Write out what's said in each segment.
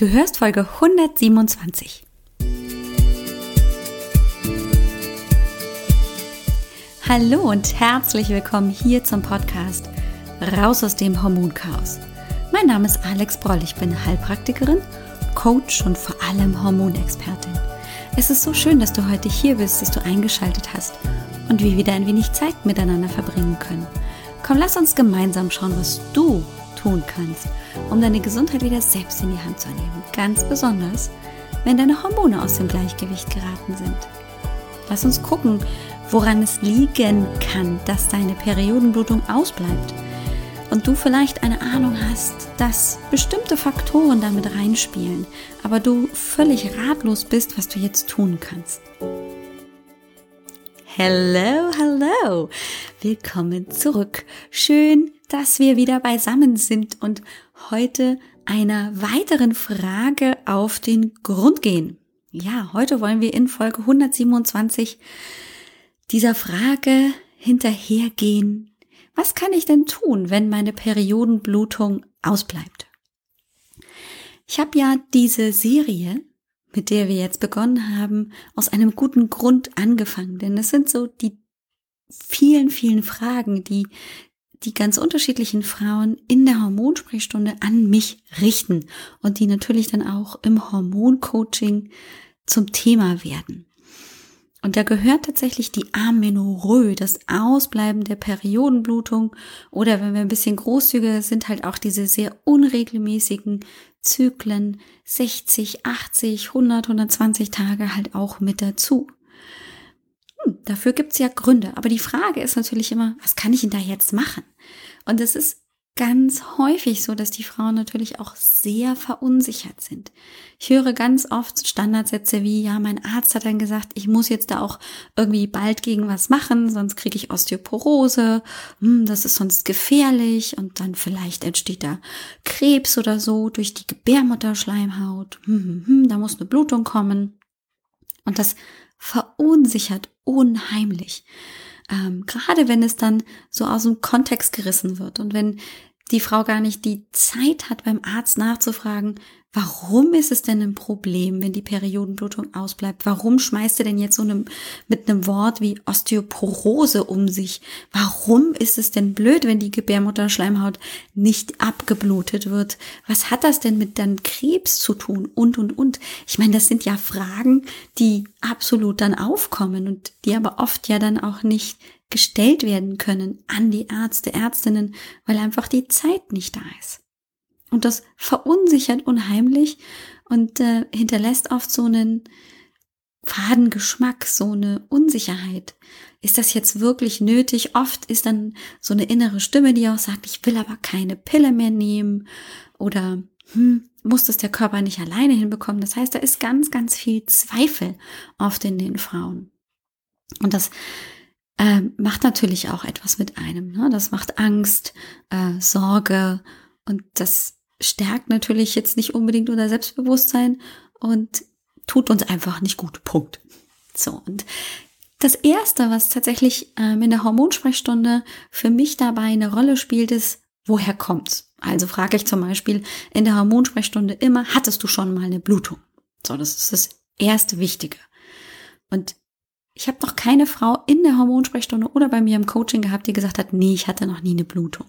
Du hörst Folge 127. Hallo und herzlich willkommen hier zum Podcast Raus aus dem Hormonchaos. Mein Name ist Alex Broll, ich bin Heilpraktikerin, Coach und vor allem Hormonexpertin. Es ist so schön, dass du heute hier bist, dass du eingeschaltet hast und wir wieder ein wenig Zeit miteinander verbringen können. Komm, lass uns gemeinsam schauen, was du tun kannst, um deine Gesundheit wieder selbst in die Hand zu nehmen. Ganz besonders, wenn deine Hormone aus dem Gleichgewicht geraten sind. Lass uns gucken, woran es liegen kann, dass deine Periodenblutung ausbleibt. Und du vielleicht eine Ahnung hast, dass bestimmte Faktoren damit reinspielen, aber du völlig ratlos bist, was du jetzt tun kannst. Hello, hello. Willkommen zurück. Schön, dass wir wieder beisammen sind und heute einer weiteren Frage auf den Grund gehen. Ja, heute wollen wir in Folge 127 dieser Frage hinterhergehen. Was kann ich denn tun, wenn meine Periodenblutung ausbleibt? Ich habe ja diese Serie mit der wir jetzt begonnen haben, aus einem guten Grund angefangen. Denn es sind so die vielen, vielen Fragen, die die ganz unterschiedlichen Frauen in der Hormonsprechstunde an mich richten und die natürlich dann auch im Hormoncoaching zum Thema werden. Und da gehört tatsächlich die Amenorrhoe, das Ausbleiben der Periodenblutung oder wenn wir ein bisschen großzügiger sind, halt auch diese sehr unregelmäßigen Zyklen 60, 80, 100, 120 Tage halt auch mit dazu. Hm, dafür gibt's ja Gründe. Aber die Frage ist natürlich immer, was kann ich denn da jetzt machen? Und es ist ganz häufig so, dass die Frauen natürlich auch sehr verunsichert sind. Ich höre ganz oft Standardsätze wie, ja, mein Arzt hat dann gesagt, ich muss jetzt da auch irgendwie bald gegen was machen, sonst kriege ich Osteoporose, hm, das ist sonst gefährlich und dann vielleicht entsteht da Krebs oder so durch die Gebärmutterschleimhaut, hm, hm, hm, da muss eine Blutung kommen. Und das verunsichert unheimlich. Ähm, gerade wenn es dann so aus dem Kontext gerissen wird und wenn die Frau gar nicht die Zeit hat, beim Arzt nachzufragen, warum ist es denn ein Problem, wenn die Periodenblutung ausbleibt? Warum schmeißt er denn jetzt so eine, mit einem Wort wie Osteoporose um sich? Warum ist es denn blöd, wenn die Gebärmutterschleimhaut nicht abgeblutet wird? Was hat das denn mit dann Krebs zu tun? Und, und, und. Ich meine, das sind ja Fragen, die absolut dann aufkommen und die aber oft ja dann auch nicht gestellt werden können an die Ärzte, Ärztinnen, weil einfach die Zeit nicht da ist. Und das verunsichert unheimlich und äh, hinterlässt oft so einen faden Geschmack, so eine Unsicherheit. Ist das jetzt wirklich nötig? Oft ist dann so eine innere Stimme, die auch sagt, ich will aber keine Pille mehr nehmen oder hm, muss das der Körper nicht alleine hinbekommen. Das heißt, da ist ganz, ganz viel Zweifel oft in den Frauen. Und das äh, macht natürlich auch etwas mit einem. Ne? Das macht Angst, äh, Sorge und das stärkt natürlich jetzt nicht unbedingt unser Selbstbewusstsein und tut uns einfach nicht gut. Punkt. So, und das Erste, was tatsächlich ähm, in der Hormonsprechstunde für mich dabei eine Rolle spielt, ist, woher kommt's? Also frage ich zum Beispiel in der Hormonsprechstunde immer, hattest du schon mal eine Blutung? So, das ist das erste Wichtige. Und ich habe noch keine Frau in der Hormonsprechstunde oder bei mir im Coaching gehabt, die gesagt hat, nee, ich hatte noch nie eine Blutung.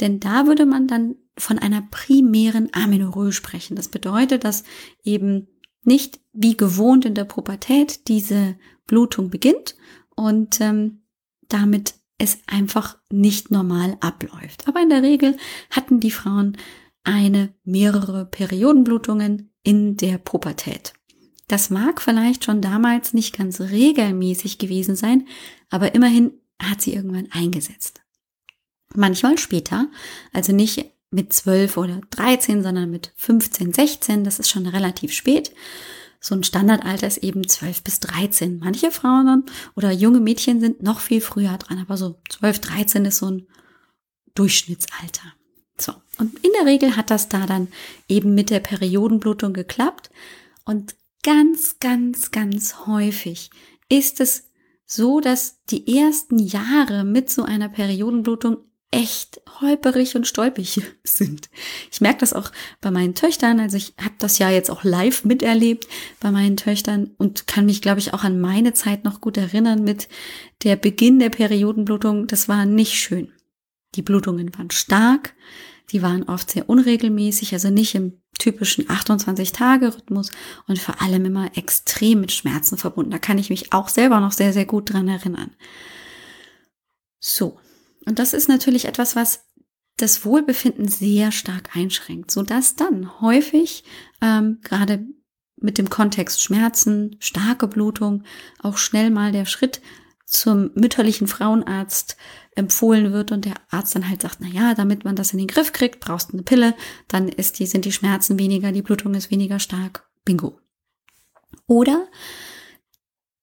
Denn da würde man dann von einer primären Amenorrhoe sprechen. Das bedeutet, dass eben nicht wie gewohnt in der Pubertät diese Blutung beginnt und ähm, damit es einfach nicht normal abläuft. Aber in der Regel hatten die Frauen eine mehrere Periodenblutungen in der Pubertät. Das mag vielleicht schon damals nicht ganz regelmäßig gewesen sein, aber immerhin hat sie irgendwann eingesetzt. Manchmal später, also nicht mit 12 oder 13, sondern mit 15, 16, das ist schon relativ spät. So ein Standardalter ist eben 12 bis 13. Manche Frauen oder junge Mädchen sind noch viel früher dran, aber so 12, 13 ist so ein Durchschnittsalter. So. Und in der Regel hat das da dann eben mit der Periodenblutung geklappt. Und ganz, ganz, ganz häufig ist es so, dass die ersten Jahre mit so einer Periodenblutung echt holperig und stolpig sind. Ich merke das auch bei meinen Töchtern. Also ich habe das ja jetzt auch live miterlebt bei meinen Töchtern und kann mich, glaube ich, auch an meine Zeit noch gut erinnern mit der Beginn der Periodenblutung. Das war nicht schön. Die Blutungen waren stark, die waren oft sehr unregelmäßig, also nicht im typischen 28-Tage-Rhythmus und vor allem immer extrem mit Schmerzen verbunden. Da kann ich mich auch selber noch sehr, sehr gut dran erinnern. So, und das ist natürlich etwas, was das Wohlbefinden sehr stark einschränkt, so dass dann häufig ähm, gerade mit dem Kontext Schmerzen, starke Blutung auch schnell mal der Schritt zum mütterlichen Frauenarzt empfohlen wird und der Arzt dann halt sagt, na ja, damit man das in den Griff kriegt, brauchst du eine Pille, dann ist die, sind die Schmerzen weniger, die Blutung ist weniger stark. Bingo. Oder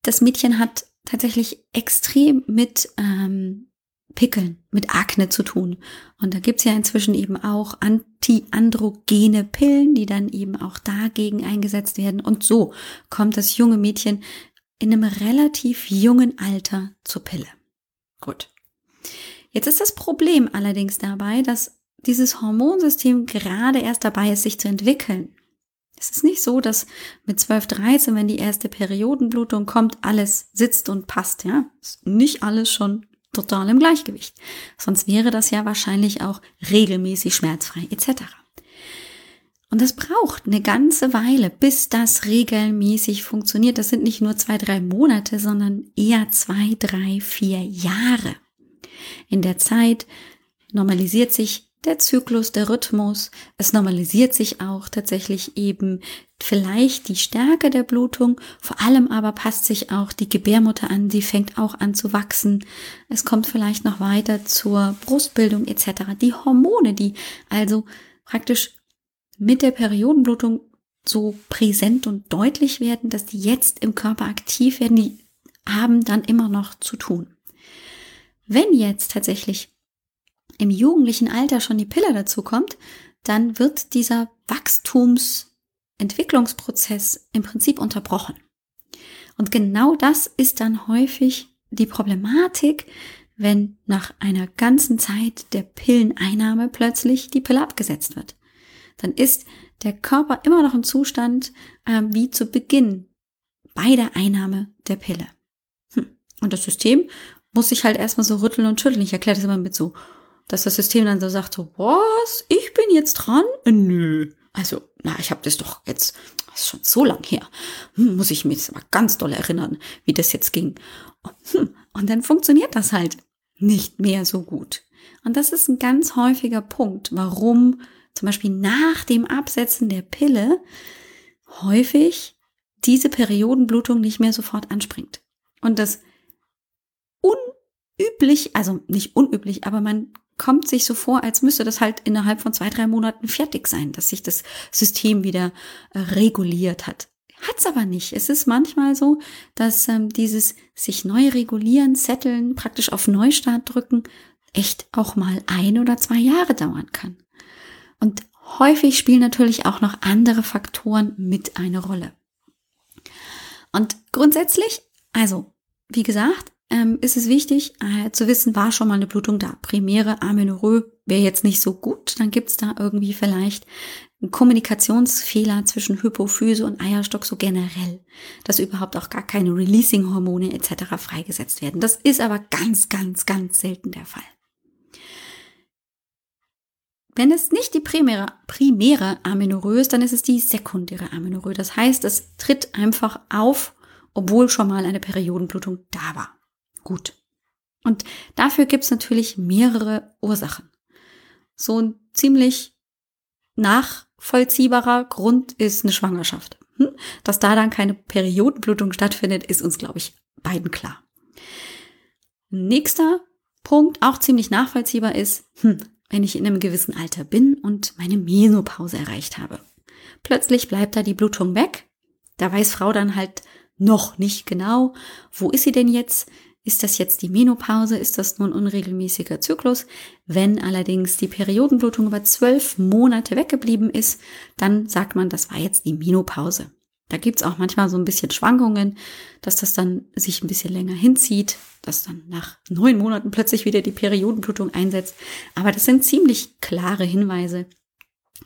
das Mädchen hat tatsächlich extrem mit ähm, Pickeln, mit Akne zu tun. Und da gibt's ja inzwischen eben auch antiandrogene Pillen, die dann eben auch dagegen eingesetzt werden. Und so kommt das junge Mädchen in einem relativ jungen Alter zur Pille. Gut. Jetzt ist das Problem allerdings dabei, dass dieses Hormonsystem gerade erst dabei ist, sich zu entwickeln. Es ist nicht so, dass mit 12, 13, wenn die erste Periodenblutung kommt, alles sitzt und passt, ja. Ist nicht alles schon total im Gleichgewicht. Sonst wäre das ja wahrscheinlich auch regelmäßig schmerzfrei etc. Und das braucht eine ganze Weile, bis das regelmäßig funktioniert. Das sind nicht nur zwei, drei Monate, sondern eher zwei, drei, vier Jahre. In der Zeit normalisiert sich der Zyklus, der Rhythmus. Es normalisiert sich auch tatsächlich eben vielleicht die Stärke der Blutung. Vor allem aber passt sich auch die Gebärmutter an. Sie fängt auch an zu wachsen. Es kommt vielleicht noch weiter zur Brustbildung etc. Die Hormone, die also praktisch mit der Periodenblutung so präsent und deutlich werden, dass die jetzt im Körper aktiv werden, die haben dann immer noch zu tun. Wenn jetzt tatsächlich im jugendlichen Alter schon die Pille dazu kommt, dann wird dieser Wachstumsentwicklungsprozess im Prinzip unterbrochen. Und genau das ist dann häufig die Problematik, wenn nach einer ganzen Zeit der Pilleneinnahme plötzlich die Pille abgesetzt wird. Dann ist der Körper immer noch im Zustand äh, wie zu Beginn bei der Einnahme der Pille. Hm. Und das System muss sich halt erstmal so rütteln und schütteln. Ich erkläre das immer mit so dass das System dann so sagt, so, was, ich bin jetzt dran? Äh, nö. Also, na, ich habe das doch jetzt, das ist schon so lang her. Hm, muss ich mich jetzt mal ganz doll erinnern, wie das jetzt ging. Hm, und dann funktioniert das halt nicht mehr so gut. Und das ist ein ganz häufiger Punkt, warum zum Beispiel nach dem Absetzen der Pille häufig diese Periodenblutung nicht mehr sofort anspringt. Und das unüblich, also nicht unüblich, aber man kommt sich so vor, als müsste das halt innerhalb von zwei, drei Monaten fertig sein, dass sich das System wieder äh, reguliert hat. Hat's aber nicht. Es ist manchmal so, dass ähm, dieses sich neu regulieren, setteln, praktisch auf Neustart drücken, echt auch mal ein oder zwei Jahre dauern kann. Und häufig spielen natürlich auch noch andere Faktoren mit eine Rolle. Und grundsätzlich, also, wie gesagt, ähm, ist es wichtig äh, zu wissen, war schon mal eine Blutung da. Primäre Amenorrhoe wäre jetzt nicht so gut. Dann gibt's da irgendwie vielleicht einen Kommunikationsfehler zwischen Hypophyse und Eierstock so generell, dass überhaupt auch gar keine Releasing-Hormone etc. freigesetzt werden. Das ist aber ganz, ganz, ganz selten der Fall. Wenn es nicht die primäre, primäre Amenorrhoe ist, dann ist es die sekundäre Amenorrhoe. Das heißt, es tritt einfach auf, obwohl schon mal eine Periodenblutung da war gut. Und dafür gibt es natürlich mehrere Ursachen. So ein ziemlich nachvollziehbarer Grund ist eine Schwangerschaft. Hm? Dass da dann keine Periodenblutung stattfindet, ist uns, glaube ich, beiden klar. Nächster Punkt, auch ziemlich nachvollziehbar ist, hm, wenn ich in einem gewissen Alter bin und meine Menopause erreicht habe. Plötzlich bleibt da die Blutung weg. Da weiß Frau dann halt noch nicht genau, wo ist sie denn jetzt? Ist das jetzt die Menopause? Ist das nun unregelmäßiger Zyklus? Wenn allerdings die Periodenblutung über zwölf Monate weggeblieben ist, dann sagt man, das war jetzt die Menopause. Da gibt's auch manchmal so ein bisschen Schwankungen, dass das dann sich ein bisschen länger hinzieht, dass dann nach neun Monaten plötzlich wieder die Periodenblutung einsetzt. Aber das sind ziemlich klare Hinweise,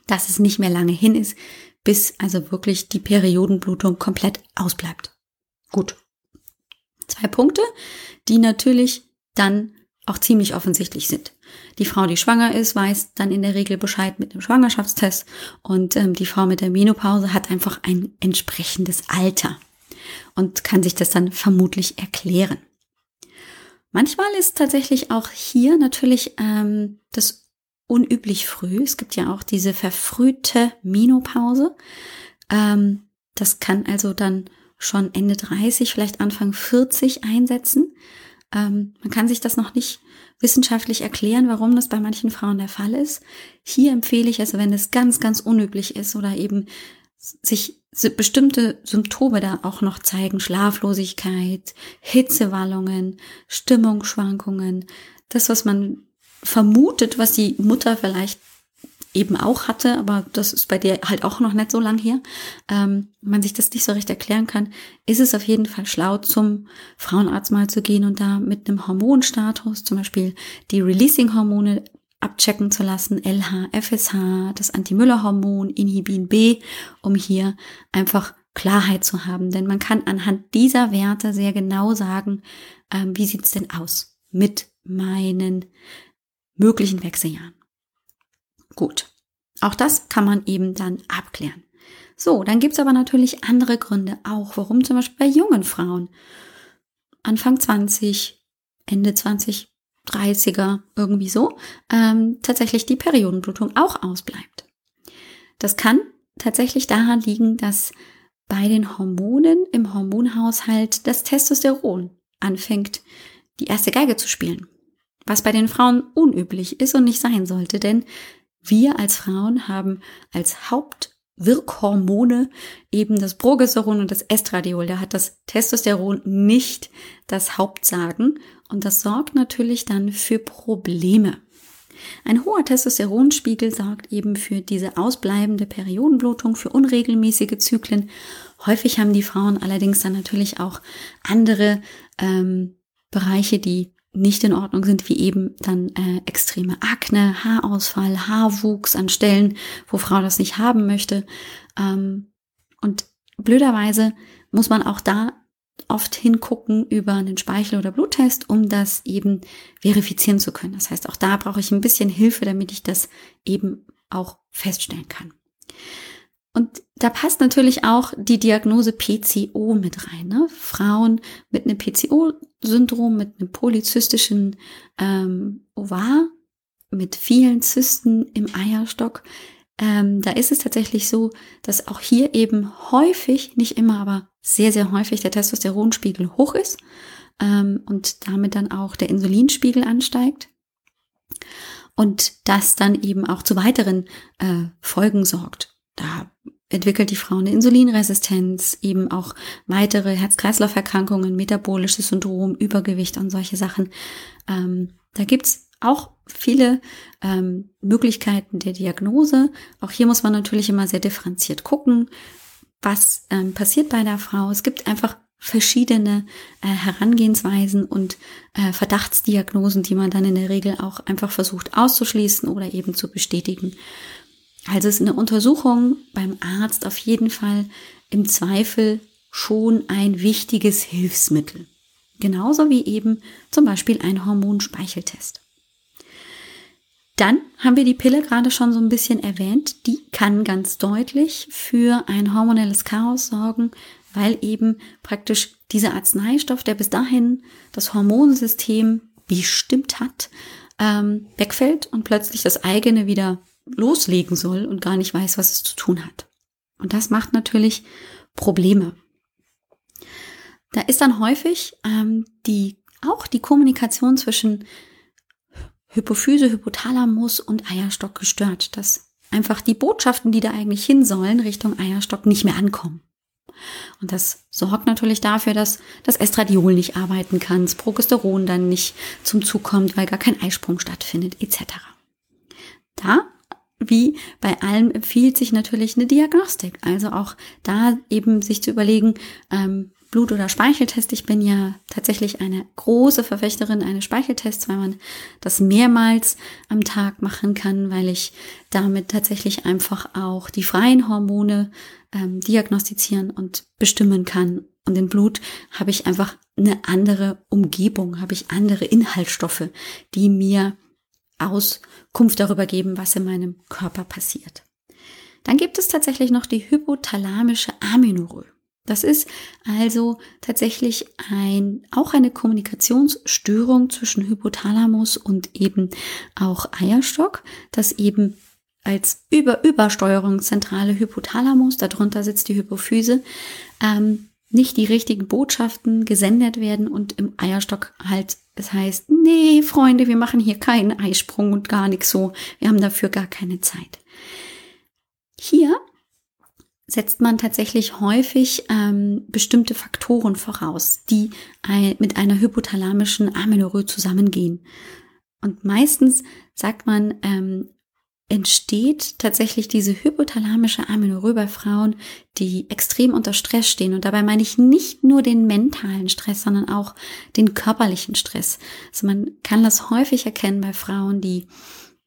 dass es nicht mehr lange hin ist, bis also wirklich die Periodenblutung komplett ausbleibt. Gut. Zwei Punkte, die natürlich dann auch ziemlich offensichtlich sind. Die Frau, die schwanger ist, weiß dann in der Regel Bescheid mit dem Schwangerschaftstest und ähm, die Frau mit der Menopause hat einfach ein entsprechendes Alter und kann sich das dann vermutlich erklären. Manchmal ist tatsächlich auch hier natürlich ähm, das unüblich früh. Es gibt ja auch diese verfrühte Menopause. Ähm, das kann also dann schon Ende 30, vielleicht Anfang 40 einsetzen. Ähm, man kann sich das noch nicht wissenschaftlich erklären, warum das bei manchen Frauen der Fall ist. Hier empfehle ich also, wenn es ganz, ganz unüblich ist oder eben sich bestimmte Symptome da auch noch zeigen, Schlaflosigkeit, Hitzewallungen, Stimmungsschwankungen, das, was man vermutet, was die Mutter vielleicht eben auch hatte, aber das ist bei dir halt auch noch nicht so lang her, ähm, man sich das nicht so recht erklären kann, ist es auf jeden Fall schlau, zum Frauenarzt mal zu gehen und da mit einem Hormonstatus, zum Beispiel die Releasing-Hormone abchecken zu lassen, LH, FSH, das Anti-Müller-Hormon, Inhibin B, um hier einfach Klarheit zu haben. Denn man kann anhand dieser Werte sehr genau sagen, ähm, wie sieht's denn aus mit meinen möglichen Wechseljahren. Gut. Auch das kann man eben dann abklären. So, dann gibt's aber natürlich andere Gründe auch, warum zum Beispiel bei jungen Frauen Anfang 20, Ende 20, 30er, irgendwie so, ähm, tatsächlich die Periodenblutung auch ausbleibt. Das kann tatsächlich daran liegen, dass bei den Hormonen im Hormonhaushalt das Testosteron anfängt, die erste Geige zu spielen. Was bei den Frauen unüblich ist und nicht sein sollte, denn wir als Frauen haben als Hauptwirkhormone eben das Progesteron und das Estradiol. Da hat das Testosteron nicht das Hauptsagen und das sorgt natürlich dann für Probleme. Ein hoher Testosteronspiegel sorgt eben für diese ausbleibende Periodenblutung, für unregelmäßige Zyklen. Häufig haben die Frauen allerdings dann natürlich auch andere ähm, Bereiche, die nicht in Ordnung sind, wie eben dann äh, extreme Akne, Haarausfall, Haarwuchs an Stellen, wo Frau das nicht haben möchte. Ähm, und blöderweise muss man auch da oft hingucken über einen Speichel- oder Bluttest, um das eben verifizieren zu können. Das heißt, auch da brauche ich ein bisschen Hilfe, damit ich das eben auch feststellen kann. Und da passt natürlich auch die Diagnose PCO mit rein. Ne? Frauen mit einem PCO-Syndrom, mit einem polyzystischen ähm, Ovar, mit vielen Zysten im Eierstock. Ähm, da ist es tatsächlich so, dass auch hier eben häufig, nicht immer, aber sehr, sehr häufig der Testosteronspiegel hoch ist ähm, und damit dann auch der Insulinspiegel ansteigt. Und das dann eben auch zu weiteren äh, Folgen sorgt. Da entwickelt die Frau eine Insulinresistenz, eben auch weitere Herz-Kreislauf-Erkrankungen, metabolisches Syndrom, Übergewicht und solche Sachen. Ähm, da gibt's auch viele ähm, Möglichkeiten der Diagnose. Auch hier muss man natürlich immer sehr differenziert gucken, was ähm, passiert bei der Frau. Es gibt einfach verschiedene äh, Herangehensweisen und äh, Verdachtsdiagnosen, die man dann in der Regel auch einfach versucht auszuschließen oder eben zu bestätigen. Also ist eine Untersuchung beim Arzt auf jeden Fall im Zweifel schon ein wichtiges Hilfsmittel. Genauso wie eben zum Beispiel ein Hormonspeicheltest. Dann haben wir die Pille gerade schon so ein bisschen erwähnt. Die kann ganz deutlich für ein hormonelles Chaos sorgen, weil eben praktisch dieser Arzneistoff, der bis dahin das Hormonsystem bestimmt hat, ähm, wegfällt und plötzlich das eigene wieder loslegen soll und gar nicht weiß, was es zu tun hat. Und das macht natürlich Probleme. Da ist dann häufig ähm, die auch die Kommunikation zwischen Hypophyse, Hypothalamus und Eierstock gestört, dass einfach die Botschaften, die da eigentlich hin sollen, Richtung Eierstock nicht mehr ankommen. Und das sorgt natürlich dafür, dass das Estradiol nicht arbeiten kann, das Progesteron dann nicht zum Zug kommt, weil gar kein Eisprung stattfindet, etc. Da wie bei allem empfiehlt sich natürlich eine Diagnostik. Also auch da eben sich zu überlegen, ähm, Blut- oder Speicheltest. Ich bin ja tatsächlich eine große Verfechterin eines Speicheltests, weil man das mehrmals am Tag machen kann, weil ich damit tatsächlich einfach auch die freien Hormone ähm, diagnostizieren und bestimmen kann. Und im Blut habe ich einfach eine andere Umgebung, habe ich andere Inhaltsstoffe, die mir Auskunft darüber geben, was in meinem Körper passiert. Dann gibt es tatsächlich noch die hypothalamische Amenorrhoe. Das ist also tatsächlich ein, auch eine Kommunikationsstörung zwischen Hypothalamus und eben auch Eierstock, das eben als Über Übersteuerung zentrale Hypothalamus, darunter sitzt die Hypophyse, ähm, nicht die richtigen Botschaften gesendet werden und im Eierstock halt es heißt, nee, Freunde, wir machen hier keinen Eisprung und gar nichts so, wir haben dafür gar keine Zeit. Hier setzt man tatsächlich häufig ähm, bestimmte Faktoren voraus, die ein, mit einer hypothalamischen Amenorrhoe zusammengehen. Und meistens sagt man, ähm, entsteht tatsächlich diese hypothalamische Amenorrhoe bei Frauen, die extrem unter Stress stehen. Und dabei meine ich nicht nur den mentalen Stress, sondern auch den körperlichen Stress. Also man kann das häufig erkennen bei Frauen, die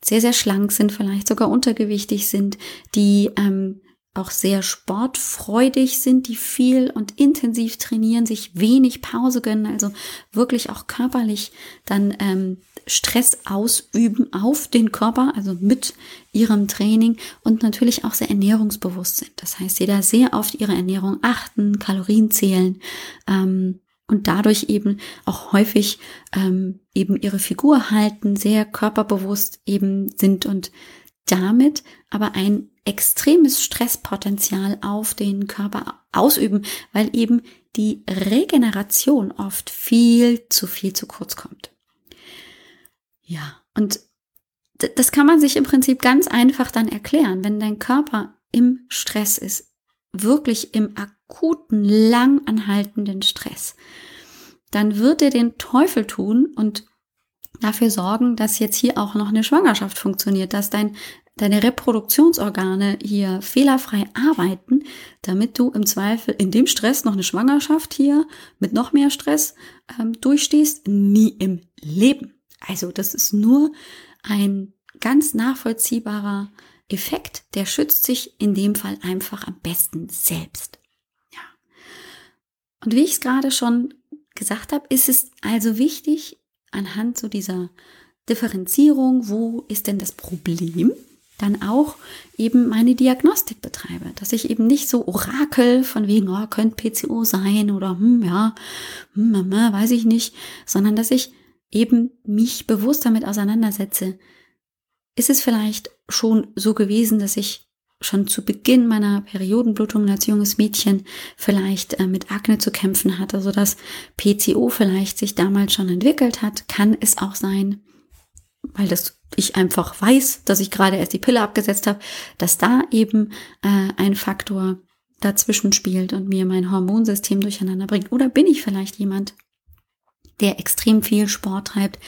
sehr, sehr schlank sind, vielleicht sogar untergewichtig sind, die ähm, auch sehr sportfreudig sind, die viel und intensiv trainieren, sich wenig Pause gönnen, also wirklich auch körperlich dann ähm, Stress ausüben auf den Körper, also mit ihrem Training und natürlich auch sehr ernährungsbewusst sind. Das heißt, sie da sehr auf ihre Ernährung achten, Kalorien zählen ähm, und dadurch eben auch häufig ähm, eben ihre Figur halten, sehr körperbewusst eben sind und damit aber ein extremes Stresspotenzial auf den Körper ausüben, weil eben die Regeneration oft viel zu viel zu kurz kommt. Ja, und das kann man sich im Prinzip ganz einfach dann erklären, wenn dein Körper im Stress ist, wirklich im akuten, lang anhaltenden Stress, dann wird er den Teufel tun und dafür sorgen, dass jetzt hier auch noch eine Schwangerschaft funktioniert, dass dein deine Reproduktionsorgane hier fehlerfrei arbeiten, damit du im Zweifel in dem Stress noch eine Schwangerschaft hier mit noch mehr Stress ähm, durchstehst, nie im Leben. Also das ist nur ein ganz nachvollziehbarer Effekt, der schützt sich in dem Fall einfach am besten selbst. Ja. Und wie ich es gerade schon gesagt habe, ist es also wichtig, anhand so dieser Differenzierung, wo ist denn das Problem? dann auch eben meine Diagnostik betreibe. Dass ich eben nicht so Orakel von wegen, oh, könnte PCO sein oder hm, ja, hm, hm, hm, weiß ich nicht, sondern dass ich eben mich bewusst damit auseinandersetze. Ist es vielleicht schon so gewesen, dass ich schon zu Beginn meiner Periodenblutung als junges Mädchen vielleicht äh, mit Akne zu kämpfen hatte, so dass PCO vielleicht sich damals schon entwickelt hat, kann es auch sein, weil das ich einfach weiß, dass ich gerade erst die Pille abgesetzt habe, dass da eben äh, ein Faktor dazwischen spielt und mir mein Hormonsystem durcheinander bringt. Oder bin ich vielleicht jemand, der extrem viel Sport treibt,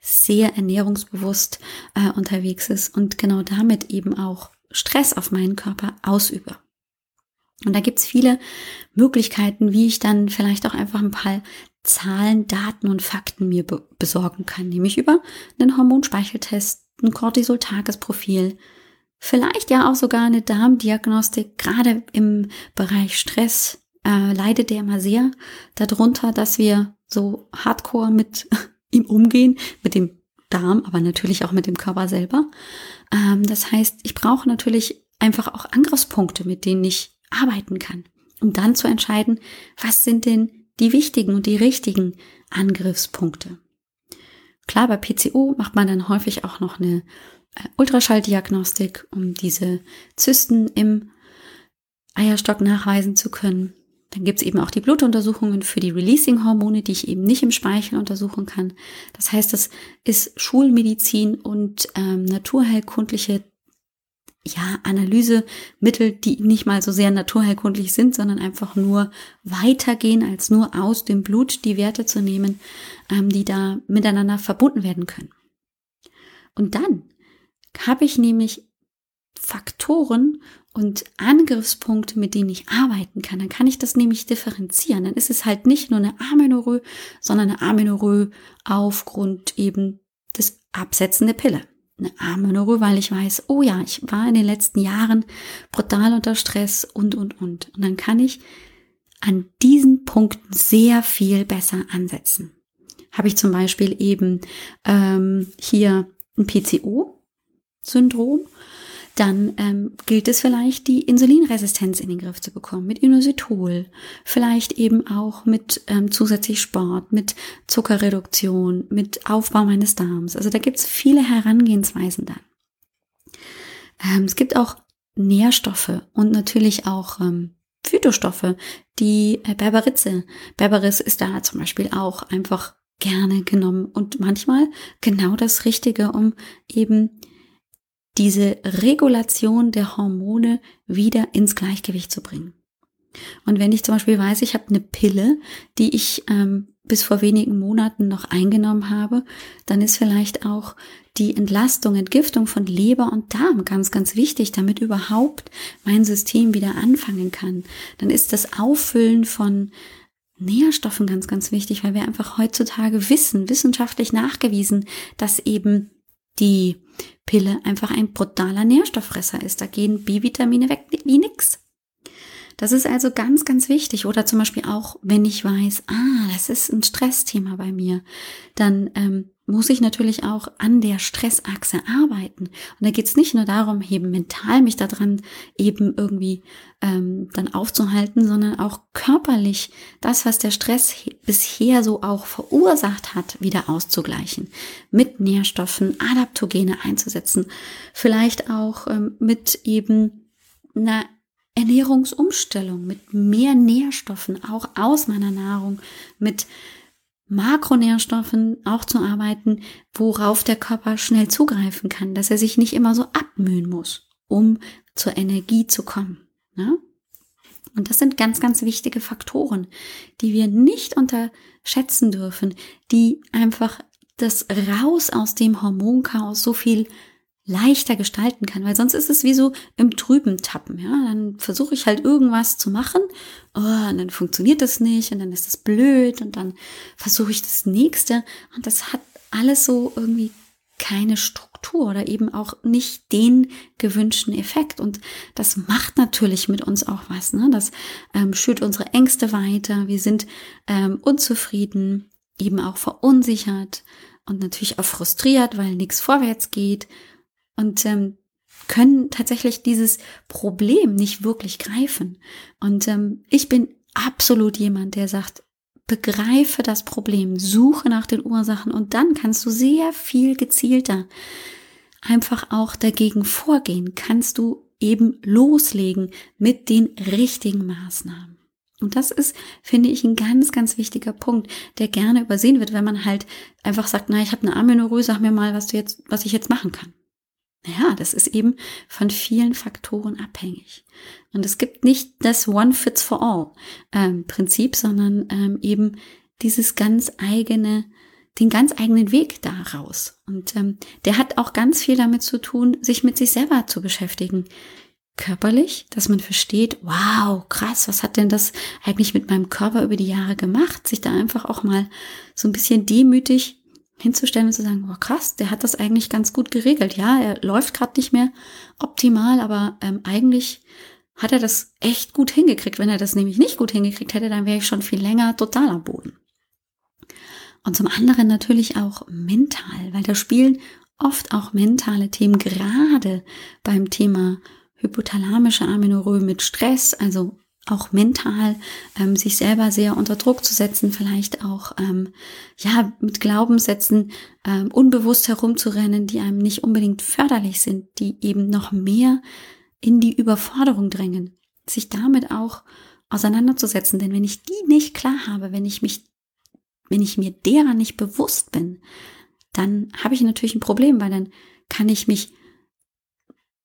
sehr ernährungsbewusst äh, unterwegs ist und genau damit eben auch Stress auf meinen Körper ausübe. Und da gibt's viele Möglichkeiten, wie ich dann vielleicht auch einfach ein paar Zahlen, Daten und Fakten mir be besorgen kann, nämlich über einen Hormonspeicheltest, ein Cortisol-Tagesprofil, vielleicht ja auch sogar eine Darmdiagnostik, gerade im Bereich Stress äh, leidet der immer sehr darunter, dass wir so hardcore mit ihm umgehen, mit dem Darm, aber natürlich auch mit dem Körper selber. Ähm, das heißt, ich brauche natürlich einfach auch Angriffspunkte, mit denen ich arbeiten kann, um dann zu entscheiden, was sind denn die wichtigen und die richtigen Angriffspunkte. Klar, bei PCO macht man dann häufig auch noch eine äh, Ultraschalldiagnostik, um diese Zysten im Eierstock nachweisen zu können. Dann gibt es eben auch die Blutuntersuchungen für die Releasing-Hormone, die ich eben nicht im Speichel untersuchen kann. Das heißt, das ist Schulmedizin und ähm, naturheilkundliche ja, Analysemittel, die nicht mal so sehr naturheilkundlich sind, sondern einfach nur weitergehen, als nur aus dem Blut die Werte zu nehmen, ähm, die da miteinander verbunden werden können. Und dann habe ich nämlich Faktoren und Angriffspunkte, mit denen ich arbeiten kann, dann kann ich das nämlich differenzieren. Dann ist es halt nicht nur eine Amenorrhoe, sondern eine Amenorrhoe aufgrund eben des Absetzen der Pille. Eine Amenorrhoe, weil ich weiß, oh ja, ich war in den letzten Jahren brutal unter Stress und, und, und. Und dann kann ich an diesen Punkten sehr viel besser ansetzen. Habe ich zum Beispiel eben ähm, hier ein PCO-Syndrom dann ähm, gilt es vielleicht, die Insulinresistenz in den Griff zu bekommen mit Inositol, vielleicht eben auch mit ähm, zusätzlich Sport, mit Zuckerreduktion, mit Aufbau meines Darms. Also da gibt es viele Herangehensweisen dann. Ähm, es gibt auch Nährstoffe und natürlich auch ähm, Phytostoffe, die äh, Berberitze. Berberis ist da zum Beispiel auch einfach gerne genommen und manchmal genau das Richtige, um eben diese Regulation der Hormone wieder ins Gleichgewicht zu bringen. Und wenn ich zum Beispiel weiß, ich habe eine Pille, die ich ähm, bis vor wenigen Monaten noch eingenommen habe, dann ist vielleicht auch die Entlastung, Entgiftung von Leber und Darm ganz, ganz wichtig, damit überhaupt mein System wieder anfangen kann. Dann ist das Auffüllen von Nährstoffen ganz, ganz wichtig, weil wir einfach heutzutage wissen, wissenschaftlich nachgewiesen, dass eben die Pille einfach ein brutaler Nährstofffresser ist. Da gehen B-Vitamine weg wie nix. Das ist also ganz, ganz wichtig. Oder zum Beispiel auch, wenn ich weiß, ah, das ist ein Stressthema bei mir, dann ähm, muss ich natürlich auch an der Stressachse arbeiten. Und da geht es nicht nur darum, eben mental mich daran eben irgendwie ähm, dann aufzuhalten, sondern auch körperlich das, was der Stress bisher so auch verursacht hat, wieder auszugleichen. Mit Nährstoffen, Adaptogene einzusetzen. Vielleicht auch ähm, mit eben einer Ernährungsumstellung, mit mehr Nährstoffen, auch aus meiner Nahrung, mit Makronährstoffen auch zu arbeiten, worauf der Körper schnell zugreifen kann, dass er sich nicht immer so abmühen muss, um zur Energie zu kommen. Ne? Und das sind ganz, ganz wichtige Faktoren, die wir nicht unterschätzen dürfen, die einfach das Raus aus dem Hormonchaos so viel leichter gestalten kann, weil sonst ist es wie so im Trüben tappen, ja, dann versuche ich halt irgendwas zu machen, oh, und dann funktioniert das nicht und dann ist das blöd und dann versuche ich das nächste und das hat alles so irgendwie keine Struktur oder eben auch nicht den gewünschten Effekt. Und das macht natürlich mit uns auch was. Ne? Das ähm, schürt unsere Ängste weiter. Wir sind ähm, unzufrieden, eben auch verunsichert und natürlich auch frustriert, weil nichts vorwärts geht und ähm, können tatsächlich dieses Problem nicht wirklich greifen. Und ähm, ich bin absolut jemand, der sagt, begreife das Problem, suche nach den Ursachen und dann kannst du sehr viel gezielter einfach auch dagegen vorgehen, kannst du eben loslegen mit den richtigen Maßnahmen. Und das ist, finde ich, ein ganz, ganz wichtiger Punkt, der gerne übersehen wird, wenn man halt einfach sagt, na, ich habe eine Amenorrhoe, sag mir mal, was du jetzt, was ich jetzt machen kann. Ja, das ist eben von vielen Faktoren abhängig. Und es gibt nicht das One Fits for All ähm, sondern ähm, eben dieses ganz eigene, den ganz eigenen Weg daraus. Und ähm, der hat auch ganz viel damit zu tun, sich mit sich selber zu beschäftigen. Körperlich, dass man versteht, wow, krass, was hat denn das eigentlich mit meinem Körper über die Jahre gemacht? Sich da einfach auch mal so ein bisschen demütig hinzustellen und zu sagen, wow, krass, der hat das eigentlich ganz gut geregelt. Ja, er läuft gerade nicht mehr optimal, aber ähm, eigentlich hat er das echt gut hingekriegt. Wenn er das nämlich nicht gut hingekriegt hätte, dann wäre ich schon viel länger total am Boden. Und zum anderen natürlich auch mental, weil da spielen oft auch mentale Themen, gerade beim Thema hypothalamische Amenorrhoe mit Stress, also auch mental ähm, sich selber sehr unter Druck zu setzen, vielleicht auch ähm, ja mit Glaubenssätzen ähm, unbewusst herumzurennen, die einem nicht unbedingt förderlich sind, die eben noch mehr in die Überforderung drängen, sich damit auch auseinanderzusetzen. Denn wenn ich die nicht klar habe, wenn ich mich, wenn ich mir derer nicht bewusst bin, dann habe ich natürlich ein Problem, weil dann kann ich mich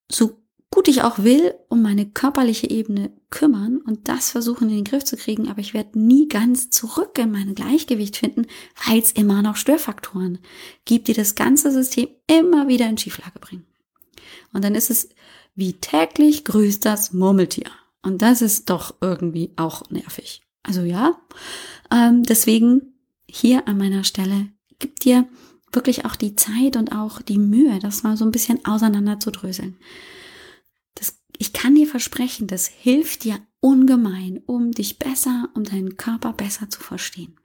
so gut ich auch will, um meine körperliche Ebene kümmern und das versuchen in den Griff zu kriegen, aber ich werde nie ganz zurück in mein Gleichgewicht finden, weil es immer noch Störfaktoren gibt, die das ganze System immer wieder in Schieflage bringen. Und dann ist es wie täglich grüßt das Murmeltier. Und das ist doch irgendwie auch nervig. Also ja, ähm, deswegen hier an meiner Stelle, gib dir wirklich auch die Zeit und auch die Mühe, das mal so ein bisschen auseinander zu dröseln. Ich kann dir versprechen, das hilft dir ungemein, um dich besser, um deinen Körper besser zu verstehen.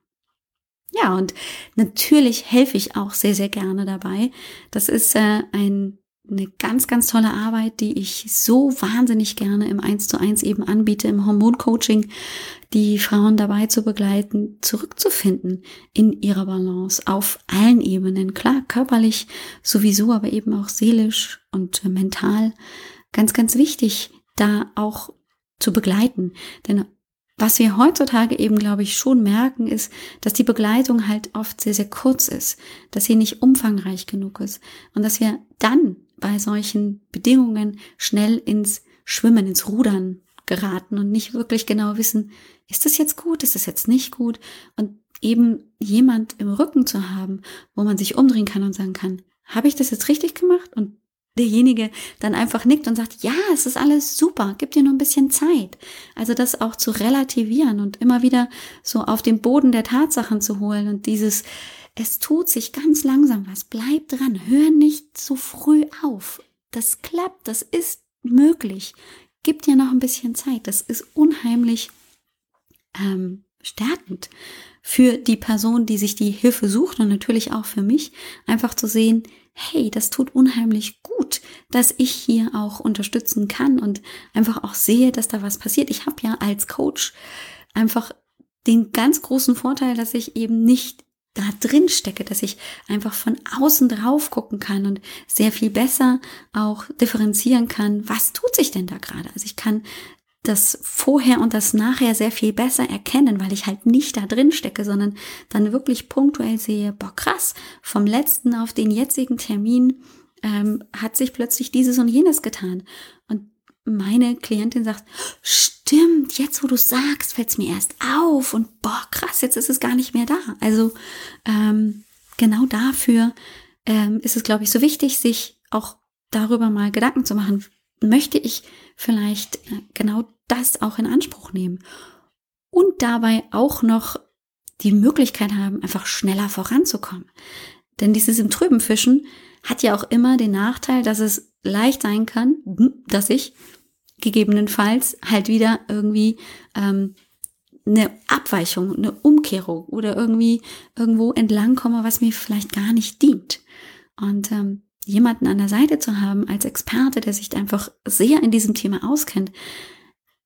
Ja, und natürlich helfe ich auch sehr, sehr gerne dabei. Das ist äh, ein eine ganz, ganz tolle Arbeit, die ich so wahnsinnig gerne im 1 zu 1 eben anbiete, im Hormoncoaching, die Frauen dabei zu begleiten, zurückzufinden in ihrer Balance auf allen Ebenen. Klar, körperlich sowieso, aber eben auch seelisch und mental. Ganz, ganz wichtig, da auch zu begleiten. Denn was wir heutzutage eben, glaube ich, schon merken, ist, dass die Begleitung halt oft sehr, sehr kurz ist, dass sie nicht umfangreich genug ist und dass wir dann bei solchen Bedingungen schnell ins Schwimmen, ins Rudern geraten und nicht wirklich genau wissen, ist das jetzt gut, ist das jetzt nicht gut und eben jemand im Rücken zu haben, wo man sich umdrehen kann und sagen kann, habe ich das jetzt richtig gemacht? Und derjenige dann einfach nickt und sagt, ja, es ist alles super, gib dir nur ein bisschen Zeit. Also das auch zu relativieren und immer wieder so auf den Boden der Tatsachen zu holen und dieses, es tut sich ganz langsam was. Bleib dran. Hör nicht zu früh auf. Das klappt. Das ist möglich. Gib dir noch ein bisschen Zeit. Das ist unheimlich ähm, stärkend für die Person, die sich die Hilfe sucht und natürlich auch für mich, einfach zu sehen, hey, das tut unheimlich gut, dass ich hier auch unterstützen kann und einfach auch sehe, dass da was passiert. Ich habe ja als Coach einfach den ganz großen Vorteil, dass ich eben nicht da drin stecke, dass ich einfach von außen drauf gucken kann und sehr viel besser auch differenzieren kann, was tut sich denn da gerade. Also ich kann das Vorher und das Nachher sehr viel besser erkennen, weil ich halt nicht da drin stecke, sondern dann wirklich punktuell sehe, boah krass, vom letzten auf den jetzigen Termin ähm, hat sich plötzlich dieses und jenes getan. Und meine Klientin sagt, stimmt, jetzt wo du sagst, fällt es mir erst auf und boah, krass, jetzt ist es gar nicht mehr da. Also ähm, genau dafür ähm, ist es, glaube ich, so wichtig, sich auch darüber mal Gedanken zu machen, möchte ich vielleicht äh, genau das auch in Anspruch nehmen und dabei auch noch die Möglichkeit haben, einfach schneller voranzukommen. Denn dieses im Trüben Fischen hat ja auch immer den Nachteil, dass es leicht sein kann, dass ich gegebenenfalls halt wieder irgendwie ähm, eine Abweichung, eine Umkehrung oder irgendwie irgendwo entlangkomme, was mir vielleicht gar nicht dient. Und ähm, jemanden an der Seite zu haben als Experte, der sich einfach sehr in diesem Thema auskennt,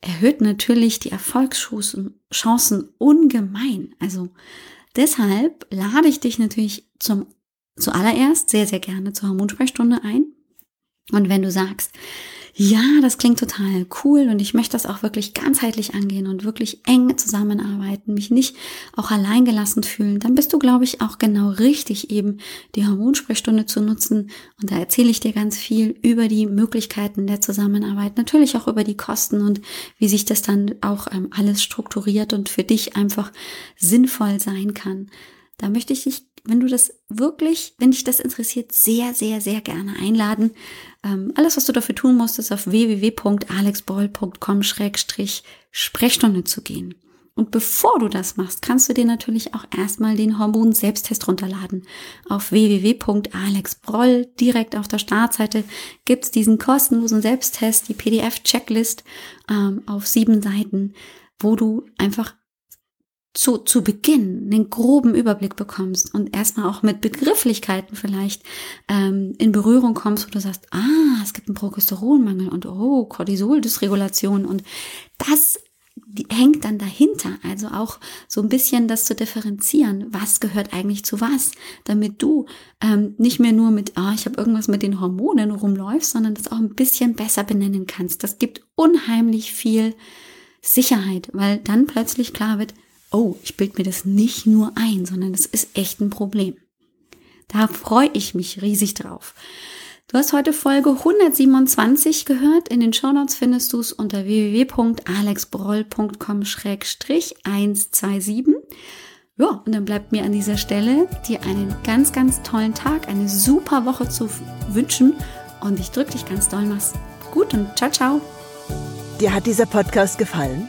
erhöht natürlich die Erfolgschancen ungemein. Also deshalb lade ich dich natürlich zum zuallererst sehr, sehr gerne zur Hormonsprechstunde ein. Und wenn du sagst, ja, das klingt total cool und ich möchte das auch wirklich ganzheitlich angehen und wirklich eng zusammenarbeiten, mich nicht auch alleingelassen fühlen, dann bist du, glaube ich, auch genau richtig, eben die Hormonsprechstunde zu nutzen. Und da erzähle ich dir ganz viel über die Möglichkeiten der Zusammenarbeit, natürlich auch über die Kosten und wie sich das dann auch ähm, alles strukturiert und für dich einfach sinnvoll sein kann. Da möchte ich dich wenn du das wirklich, wenn dich das interessiert, sehr, sehr, sehr gerne einladen. Ähm, alles, was du dafür tun musst, ist auf www.alexboll.com-sprechstunde zu gehen. Und bevor du das machst, kannst du dir natürlich auch erstmal den Hormon-Selbsttest runterladen. Auf www.alexbroll direkt auf der Startseite gibt's diesen kostenlosen Selbsttest, die PDF-Checklist ähm, auf sieben Seiten, wo du einfach zu, zu Beginn einen groben Überblick bekommst und erstmal auch mit Begrifflichkeiten vielleicht ähm, in Berührung kommst, wo du sagst, ah, es gibt einen Progesteronmangel und oh, Cortisoldysregulation und das hängt dann dahinter. Also auch so ein bisschen das zu differenzieren, was gehört eigentlich zu was, damit du ähm, nicht mehr nur mit, ah, ich habe irgendwas mit den Hormonen rumläufst, sondern das auch ein bisschen besser benennen kannst. Das gibt unheimlich viel Sicherheit, weil dann plötzlich klar wird, oh, ich bilde mir das nicht nur ein, sondern das ist echt ein Problem. Da freue ich mich riesig drauf. Du hast heute Folge 127 gehört. In den Shownotes findest du es unter www.alexbroll.com-127. Ja, und dann bleibt mir an dieser Stelle dir einen ganz, ganz tollen Tag, eine super Woche zu wünschen und ich drücke dich ganz doll, mach's gut und ciao, ciao. Dir hat dieser Podcast gefallen?